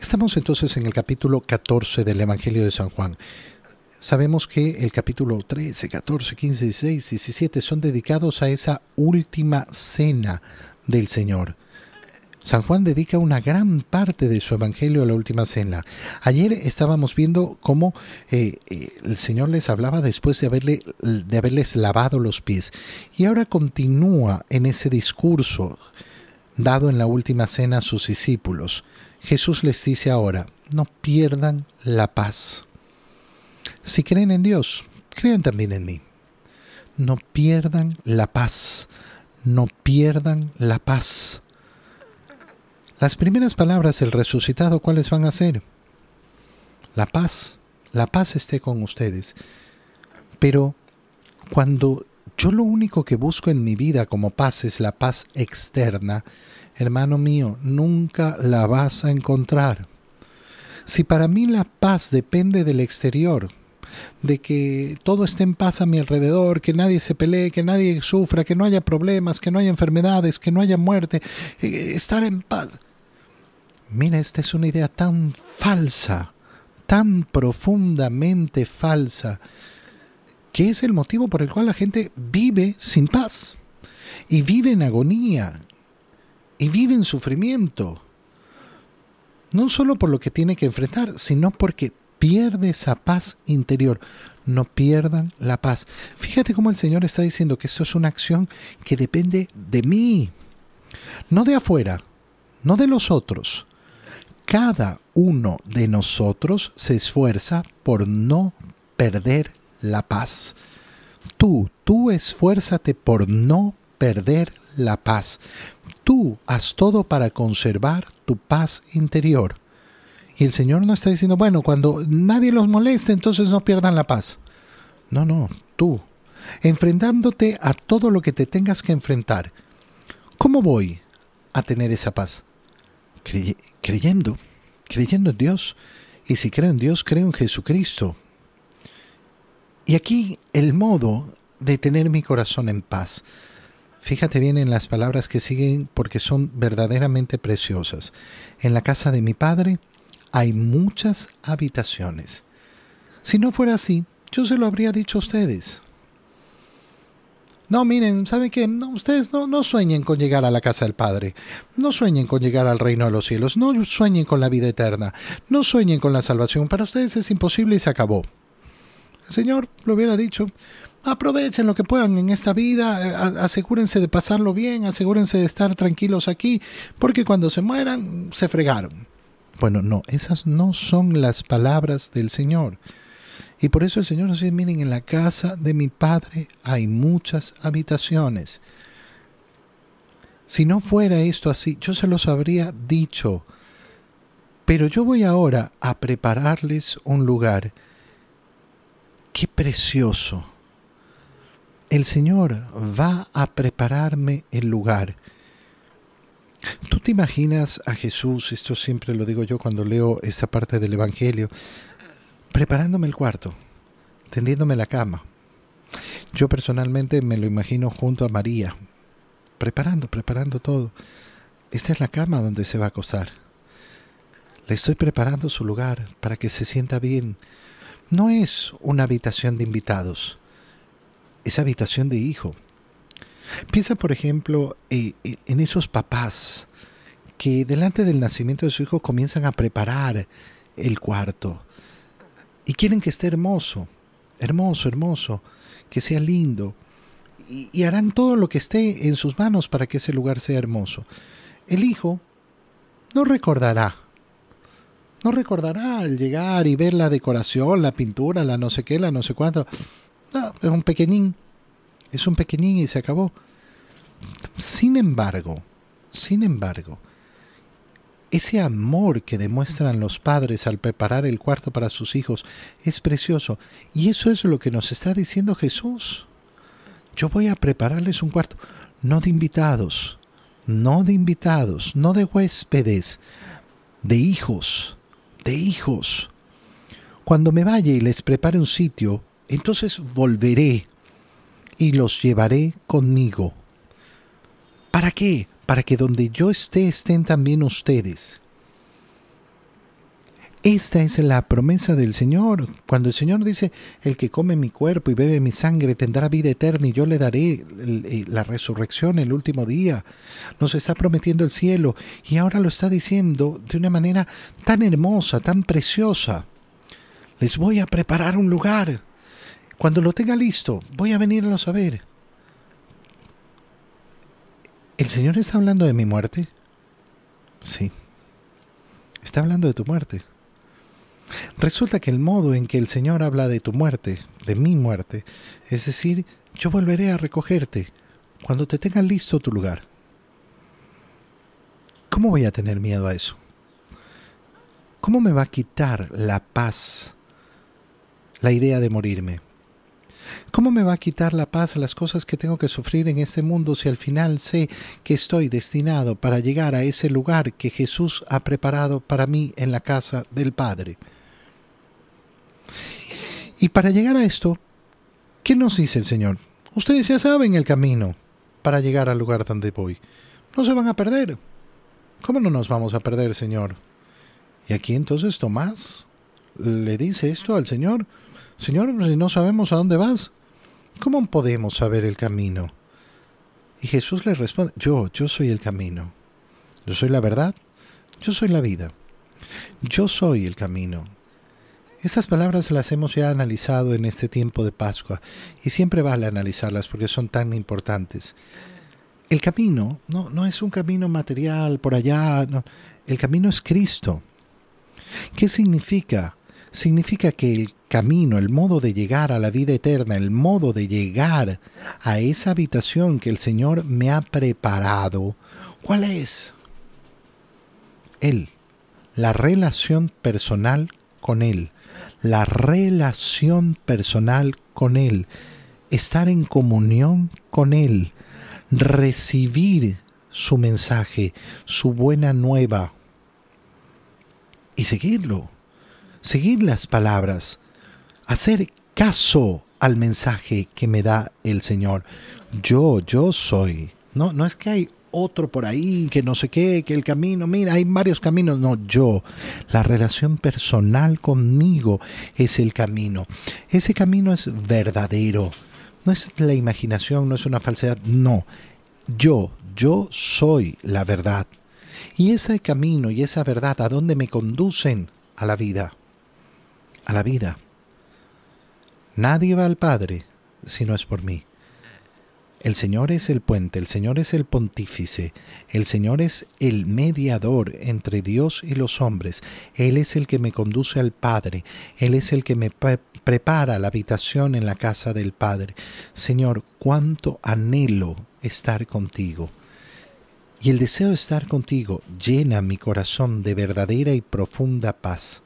Estamos entonces en el capítulo 14 del Evangelio de San Juan. Sabemos que el capítulo 13, 14, 15, 16, 17 son dedicados a esa última cena del Señor. San Juan dedica una gran parte de su Evangelio a la última cena. Ayer estábamos viendo cómo eh, eh, el Señor les hablaba después de, haberle, de haberles lavado los pies. Y ahora continúa en ese discurso dado en la última cena a sus discípulos. Jesús les dice ahora, no pierdan la paz. Si creen en Dios, crean también en mí. No pierdan la paz. No pierdan la paz. Las primeras palabras del resucitado, ¿cuáles van a ser? La paz. La paz esté con ustedes. Pero cuando yo lo único que busco en mi vida como paz es la paz externa, hermano mío, nunca la vas a encontrar. Si para mí la paz depende del exterior, de que todo esté en paz a mi alrededor, que nadie se pelee, que nadie sufra, que no haya problemas, que no haya enfermedades, que no haya muerte, eh, estar en paz. Mira, esta es una idea tan falsa, tan profundamente falsa, que es el motivo por el cual la gente vive sin paz y vive en agonía y vive en sufrimiento. No solo por lo que tiene que enfrentar, sino porque pierde esa paz interior. No pierdan la paz. Fíjate cómo el Señor está diciendo que esto es una acción que depende de mí, no de afuera, no de los otros. Cada uno de nosotros se esfuerza por no perder la paz. Tú, tú esfuérzate por no perder la paz. Tú haz todo para conservar tu paz interior. Y el Señor no está diciendo, bueno, cuando nadie los moleste, entonces no pierdan la paz. No, no, tú, enfrentándote a todo lo que te tengas que enfrentar. ¿Cómo voy a tener esa paz? creyendo, creyendo en Dios. Y si creo en Dios, creo en Jesucristo. Y aquí el modo de tener mi corazón en paz Fíjate bien en las palabras que siguen porque son verdaderamente preciosas. En la casa de mi padre hay muchas habitaciones. Si no fuera así, yo se lo habría dicho a ustedes. No, miren, ¿saben qué? No, ustedes no, no sueñen con llegar a la casa del Padre. No sueñen con llegar al reino de los cielos. No sueñen con la vida eterna. No sueñen con la salvación. Para ustedes es imposible y se acabó. El Señor lo hubiera dicho, aprovechen lo que puedan en esta vida, eh, asegúrense de pasarlo bien, asegúrense de estar tranquilos aquí, porque cuando se mueran, se fregaron. Bueno, no, esas no son las palabras del Señor. Y por eso el Señor nos dice, miren, en la casa de mi Padre hay muchas habitaciones. Si no fuera esto así, yo se los habría dicho. Pero yo voy ahora a prepararles un lugar. Qué precioso el Señor va a prepararme el lugar. ¿Tú te imaginas a Jesús, esto siempre lo digo yo cuando leo esta parte del Evangelio, preparándome el cuarto, tendiéndome la cama? Yo personalmente me lo imagino junto a María, preparando, preparando todo. Esta es la cama donde se va a acostar. Le estoy preparando su lugar para que se sienta bien. No es una habitación de invitados esa habitación de hijo. Piensa, por ejemplo, eh, eh, en esos papás que delante del nacimiento de su hijo comienzan a preparar el cuarto y quieren que esté hermoso, hermoso, hermoso, que sea lindo, y, y harán todo lo que esté en sus manos para que ese lugar sea hermoso. El hijo no recordará, no recordará al llegar y ver la decoración, la pintura, la no sé qué, la no sé cuánto. No, es un pequeñín. Es un pequeñín y se acabó. Sin embargo, sin embargo, ese amor que demuestran los padres al preparar el cuarto para sus hijos es precioso. Y eso es lo que nos está diciendo Jesús. Yo voy a prepararles un cuarto, no de invitados, no de invitados, no de huéspedes, de hijos, de hijos. Cuando me vaya y les prepare un sitio, entonces volveré y los llevaré conmigo. ¿Para qué? Para que donde yo esté estén también ustedes. Esta es la promesa del Señor. Cuando el Señor dice, el que come mi cuerpo y bebe mi sangre tendrá vida eterna y yo le daré la resurrección el último día. Nos está prometiendo el cielo y ahora lo está diciendo de una manera tan hermosa, tan preciosa. Les voy a preparar un lugar. Cuando lo tenga listo, voy a venirlos a ver. ¿El Señor está hablando de mi muerte? Sí. Está hablando de tu muerte. Resulta que el modo en que el Señor habla de tu muerte, de mi muerte, es decir, yo volveré a recogerte cuando te tenga listo tu lugar. ¿Cómo voy a tener miedo a eso? ¿Cómo me va a quitar la paz la idea de morirme? ¿Cómo me va a quitar la paz las cosas que tengo que sufrir en este mundo si al final sé que estoy destinado para llegar a ese lugar que Jesús ha preparado para mí en la casa del Padre? Y para llegar a esto, ¿qué nos dice el Señor? Ustedes ya saben el camino para llegar al lugar donde voy. No se van a perder. ¿Cómo no nos vamos a perder, Señor? Y aquí entonces Tomás le dice esto al Señor. Señor, no sabemos a dónde vas, ¿cómo podemos saber el camino? Y Jesús le responde, yo, yo soy el camino. Yo soy la verdad. Yo soy la vida. Yo soy el camino. Estas palabras las hemos ya analizado en este tiempo de Pascua y siempre vale analizarlas porque son tan importantes. El camino no, no es un camino material por allá, el camino es Cristo. ¿Qué significa? Significa que el camino, el modo de llegar a la vida eterna, el modo de llegar a esa habitación que el Señor me ha preparado, ¿cuál es? Él, la relación personal con Él la relación personal con Él, estar en comunión con Él, recibir su mensaje, su buena nueva y seguirlo, seguir las palabras, hacer caso al mensaje que me da el Señor. Yo, yo soy. No, no es que hay otro por ahí, que no sé qué, que el camino, mira, hay varios caminos. No, yo, la relación personal conmigo es el camino. Ese camino es verdadero. No es la imaginación, no es una falsedad, no. Yo, yo soy la verdad. Y ese camino y esa verdad, ¿a dónde me conducen? A la vida. A la vida. Nadie va al Padre si no es por mí. El Señor es el puente, el Señor es el pontífice, el Señor es el mediador entre Dios y los hombres, Él es el que me conduce al Padre, Él es el que me prepara la habitación en la casa del Padre. Señor, cuánto anhelo estar contigo. Y el deseo de estar contigo llena mi corazón de verdadera y profunda paz.